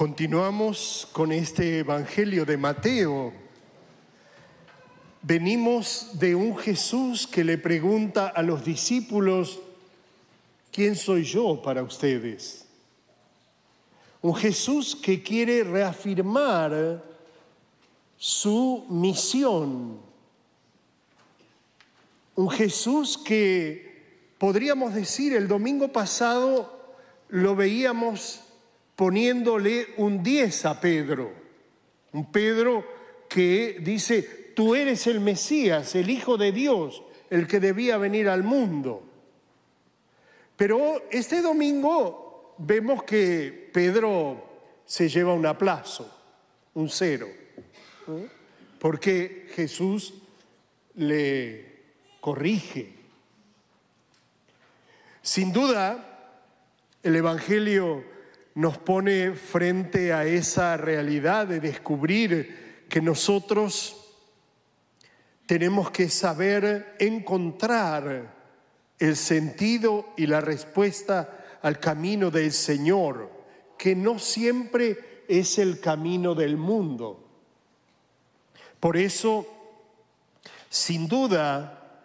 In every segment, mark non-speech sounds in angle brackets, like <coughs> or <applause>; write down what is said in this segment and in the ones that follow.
Continuamos con este Evangelio de Mateo. Venimos de un Jesús que le pregunta a los discípulos, ¿quién soy yo para ustedes? Un Jesús que quiere reafirmar su misión. Un Jesús que podríamos decir el domingo pasado lo veíamos poniéndole un 10 a Pedro. Un Pedro que dice, tú eres el Mesías, el Hijo de Dios, el que debía venir al mundo. Pero este domingo vemos que Pedro se lleva un aplazo, un cero, porque Jesús le corrige. Sin duda, el Evangelio nos pone frente a esa realidad de descubrir que nosotros tenemos que saber encontrar el sentido y la respuesta al camino del Señor, que no siempre es el camino del mundo. Por eso, sin duda,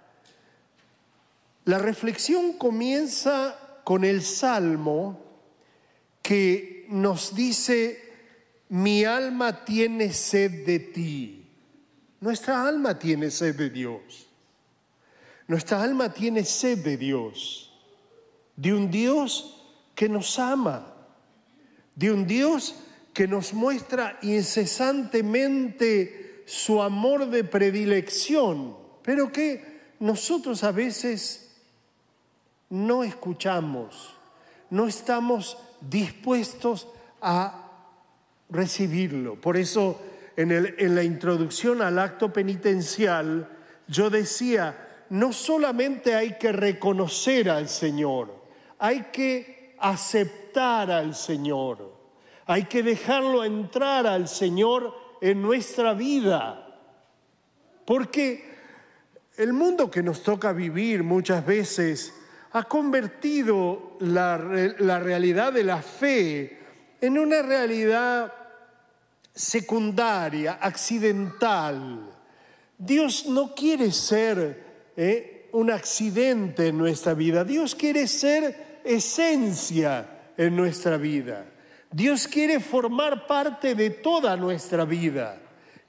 la reflexión comienza con el Salmo que nos dice, mi alma tiene sed de ti. Nuestra alma tiene sed de Dios. Nuestra alma tiene sed de Dios, de un Dios que nos ama, de un Dios que nos muestra incesantemente su amor de predilección, pero que nosotros a veces no escuchamos, no estamos dispuestos a recibirlo. Por eso en, la introducción al acto penitencial yo decía, no solamente hay que reconocer al Señor, hay que aceptar al Señor, hay que dejarlo entrar al Señor en nuestra vida. Porque el mundo que nos toca vivir muchas veces ha convertido la, realidad de la fe en una realidad secundaria, accidental. Dios no quiere ser eh, un accidente en nuestra vida, Dios quiere ser esencia en nuestra vida. Dios quiere formar parte de toda nuestra vida,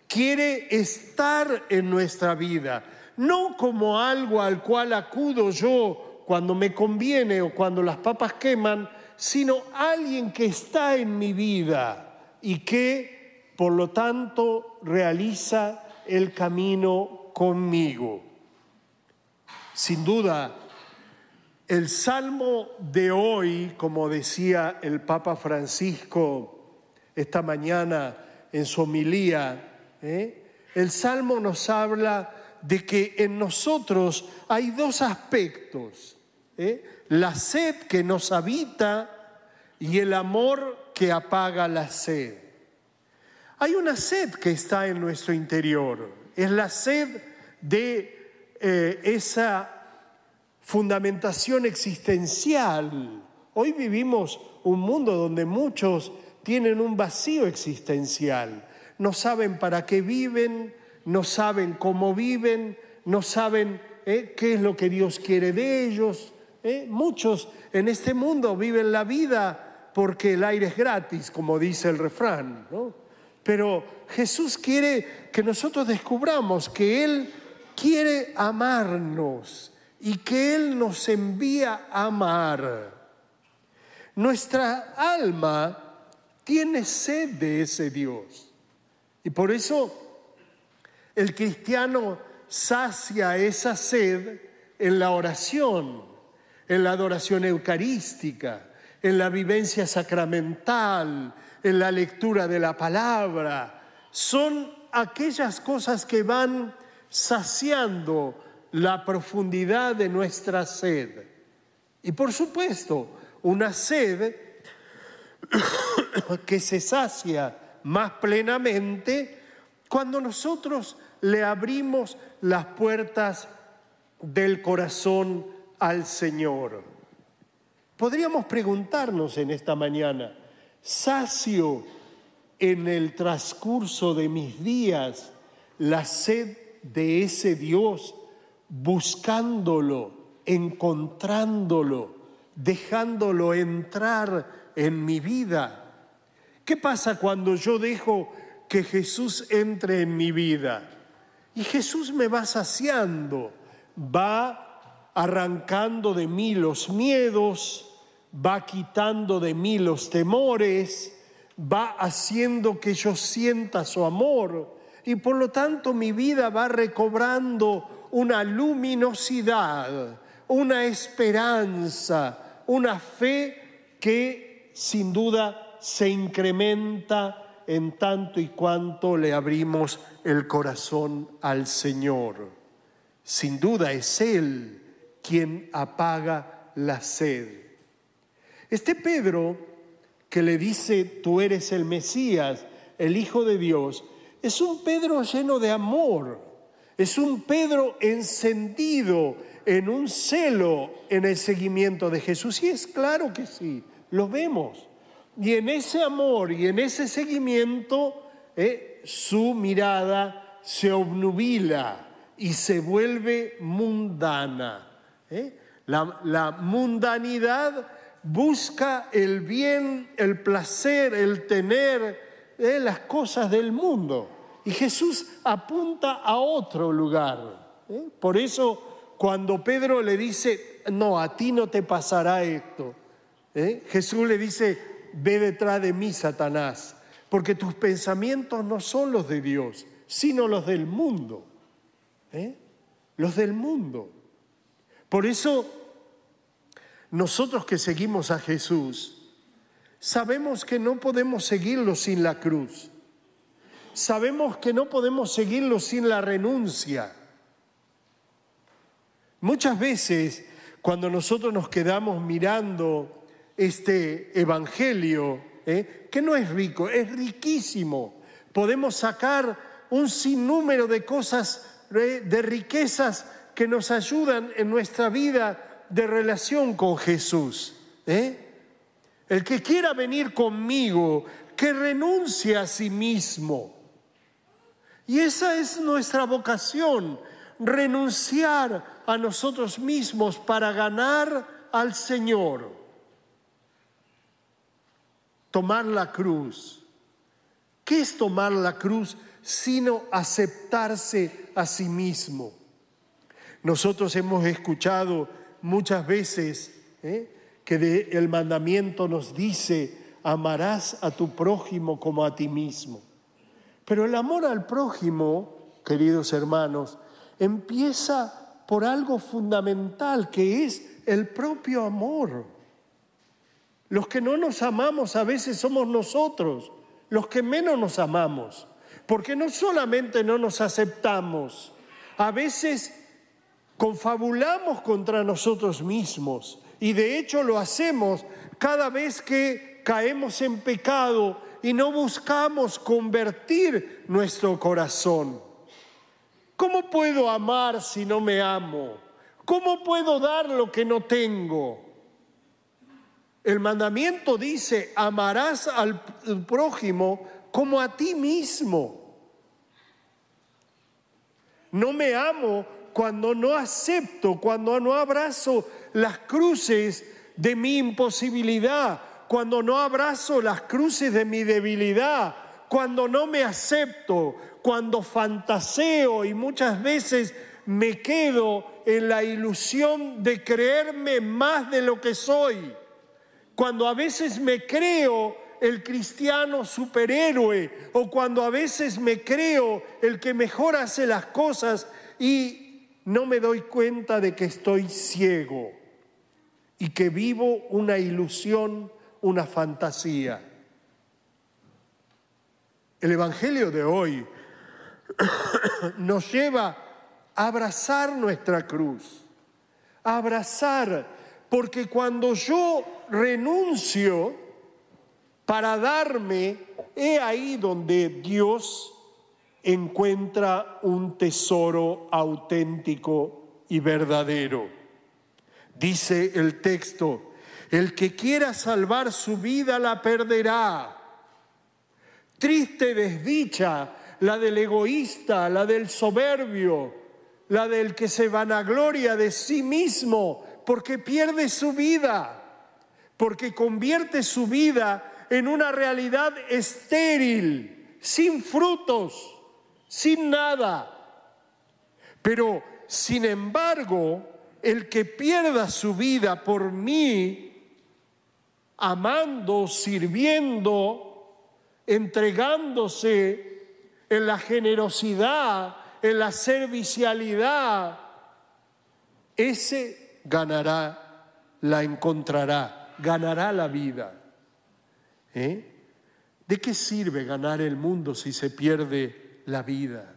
quiere estar en nuestra vida, no como algo al cual acudo yo cuando me conviene o cuando las papas queman, sino alguien que está en mi vida y que, por lo tanto, realiza el camino conmigo. Sin duda, el salmo de hoy, como decía el Papa Francisco esta mañana en su homilía, ¿eh? el salmo nos habla de que en nosotros hay dos aspectos ¿eh? la sed que nos habita y el amor que apaga la sed. Hay una sed que está en nuestro interior, es la sed de eh, esa fundamentación existencial. Hoy vivimos un mundo donde muchos tienen un vacío existencial, no saben para qué viven, no saben cómo viven, no saben eh, qué es lo que Dios quiere de ellos, ¿eh? Muchos en este mundo viven la vida porque el aire es gratis, como dice el refrán, Pero Jesús quiere que nosotros descubramos que Él quiere amarnos y que Él nos envía a amar. Nuestra alma tiene sed de ese Dios. Y por eso el cristiano sacia esa sed en la oración en la adoración eucarística, en la vivencia sacramental, en la lectura de la palabra. Son aquellas cosas que van saciando la profundidad de nuestra sed. Y por supuesto, una sed <coughs> que se sacia más plenamente cuando nosotros le abrimos las puertas del corazón al Señor. Podríamos preguntarnos en esta mañana, ¿sacio en el transcurso de mis días la sed de ese Dios, buscándolo, encontrándolo, dejándolo entrar en mi vida. ¿Qué pasa cuando yo dejo que Jesús entre en mi vida? Y Jesús me va saciando, va arrancando de mí los miedos, va quitando de mí los temores, va haciendo que yo sienta su amor y por lo tanto mi vida va recobrando una luminosidad, una esperanza, una fe que sin duda se incrementa en tanto y cuanto le abrimos el corazón al Señor. Sin duda es Él quien apaga la sed. Este Pedro que le dice, tú eres el Mesías, el Hijo de Dios, es un Pedro lleno de amor, es un Pedro encendido en un celo en el seguimiento de Jesús. Y es claro que sí, lo vemos. Y en ese amor y en ese seguimiento, eh, su mirada se obnubila y se vuelve mundana. Eh. La, la mundanidad busca el bien, el placer, el tener eh, las cosas del mundo. Y Jesús apunta a otro lugar. ¿eh? Por eso cuando Pedro le dice, no, a ti no te pasará esto. Jesús le dice, ve detrás de mí, Satanás, porque tus pensamientos no son los de Dios, sino los del mundo. Los del mundo. Por eso nosotros que seguimos a Jesús, sabemos que no podemos seguirlo sin la cruz. Sabemos que no podemos seguirlo sin la renuncia. Muchas veces cuando nosotros nos quedamos mirando este Evangelio, ¿eh? que no es rico, es riquísimo, podemos sacar un sinnúmero de cosas, ¿eh? de riquezas que nos ayudan en nuestra vida de relación con Jesús. ¿eh? El que quiera venir conmigo, que renuncie a sí mismo. Y esa es nuestra vocación, renunciar a nosotros mismos para ganar al Señor. Tomar la cruz. ¿Qué es tomar la cruz sino aceptarse a sí mismo? Nosotros hemos escuchado muchas veces ¿eh? que el mandamiento nos dice, amarás a tu prójimo como a ti mismo. Pero el amor al prójimo, queridos hermanos, empieza por algo fundamental que es el propio amor. Los que no nos amamos a veces somos nosotros, los que menos nos amamos, porque no solamente no nos aceptamos, a veces confabulamos contra nosotros mismos y de hecho lo hacemos cada vez que caemos en pecado y no buscamos convertir nuestro corazón. ¿Cómo puedo amar si no me amo? ¿Cómo puedo dar lo que no tengo? El mandamiento dice, amarás al prójimo como a ti mismo. No me amo cuando no acepto, cuando no abrazo las cruces de mi imposibilidad, cuando no abrazo las cruces de mi debilidad, cuando no me acepto, cuando fantaseo y muchas veces me quedo en la ilusión de creerme más de lo que soy, cuando a veces me creo el cristiano superhéroe o cuando a veces me creo el que mejor hace las cosas y no me doy cuenta de que estoy ciego y que vivo una ilusión, una fantasía. El Evangelio de hoy <coughs> nos lleva a abrazar nuestra cruz, a abrazar, porque cuando yo renuncio para darme, he ahí donde Dios encuentra un tesoro auténtico y verdadero. Dice el texto, el que quiera salvar su vida la perderá. Triste desdicha la del egoísta, la del soberbio, la del que se vanagloria de sí mismo porque pierde su vida, porque convierte su vida en una realidad estéril, sin frutos, sin nada. Pero, sin embargo, el que pierda su vida por mí, amando, sirviendo, entregándose en la generosidad, en la servicialidad, ese ganará, la encontrará, ganará la vida. ¿Eh? ¿De qué sirve ganar el mundo si se pierde la vida?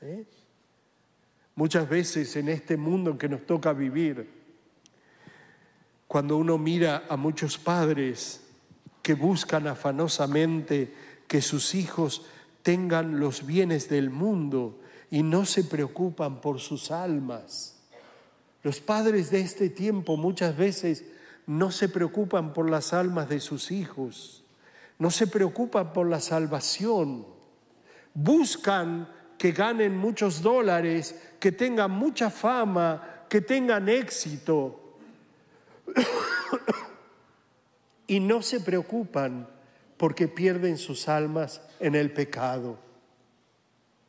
¿Eh? Muchas veces en este mundo en que nos toca vivir, cuando uno mira a muchos padres que buscan afanosamente que sus hijos tengan los bienes del mundo y no se preocupan por sus almas. Los padres de este tiempo muchas veces no se preocupan por las almas de sus hijos, no se preocupan por la salvación, buscan que ganen muchos dólares, que tengan mucha fama, que tengan éxito. <coughs> y no se preocupan porque pierden sus almas en el pecado.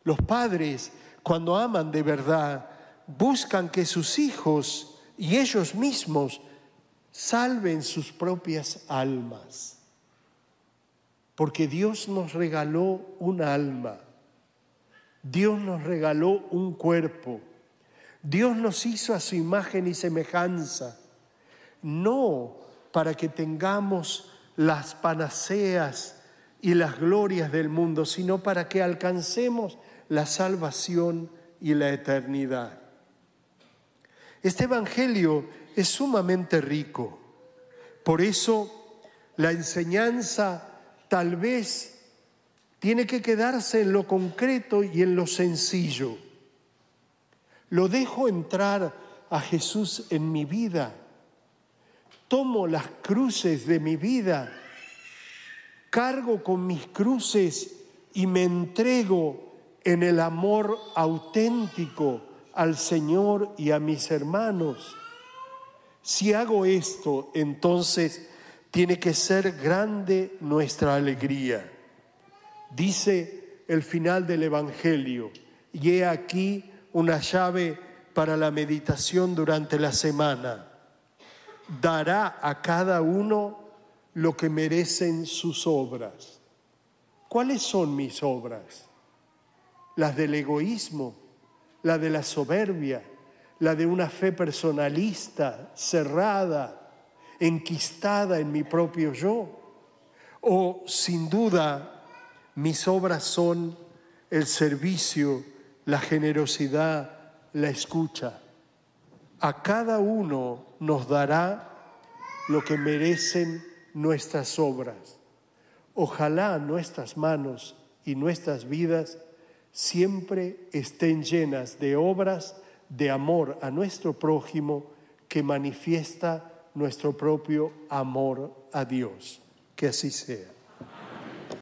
Los padres, cuando aman de verdad, buscan que sus hijos y ellos mismos salven sus propias almas. Porque Dios nos regaló un alma Dios nos regaló un cuerpo. Dios nos hizo a su imagen y semejanza, no para que tengamos las panaceas y las glorias del mundo, sino para que alcancemos la salvación y la eternidad. Este Evangelio es sumamente rico, por eso la enseñanza tal vez tiene que quedarse en lo concreto y en lo sencillo. Lo dejo entrar a Jesús en mi vida. Tomo las cruces de mi vida, cargo con mis cruces y me entrego en el amor auténtico al Señor y a mis hermanos. Si hago esto, entonces tiene que ser grande nuestra alegría. Dice el final del Evangelio, y he aquí una llave para la meditación durante la semana. Dará a cada uno lo que merecen sus obras. ¿Cuáles son mis obras? Las del egoísmo, la de la soberbia, la de una fe personalista, cerrada, enquistada en mi propio yo, o sin duda mis obras son el servicio, la generosidad, la escucha. A cada uno nos dará lo que merecen nuestras obras. Ojalá nuestras manos y nuestras vidas siempre estén llenas de obras de amor a nuestro prójimo que manifiesta nuestro propio amor a Dios. Que así sea.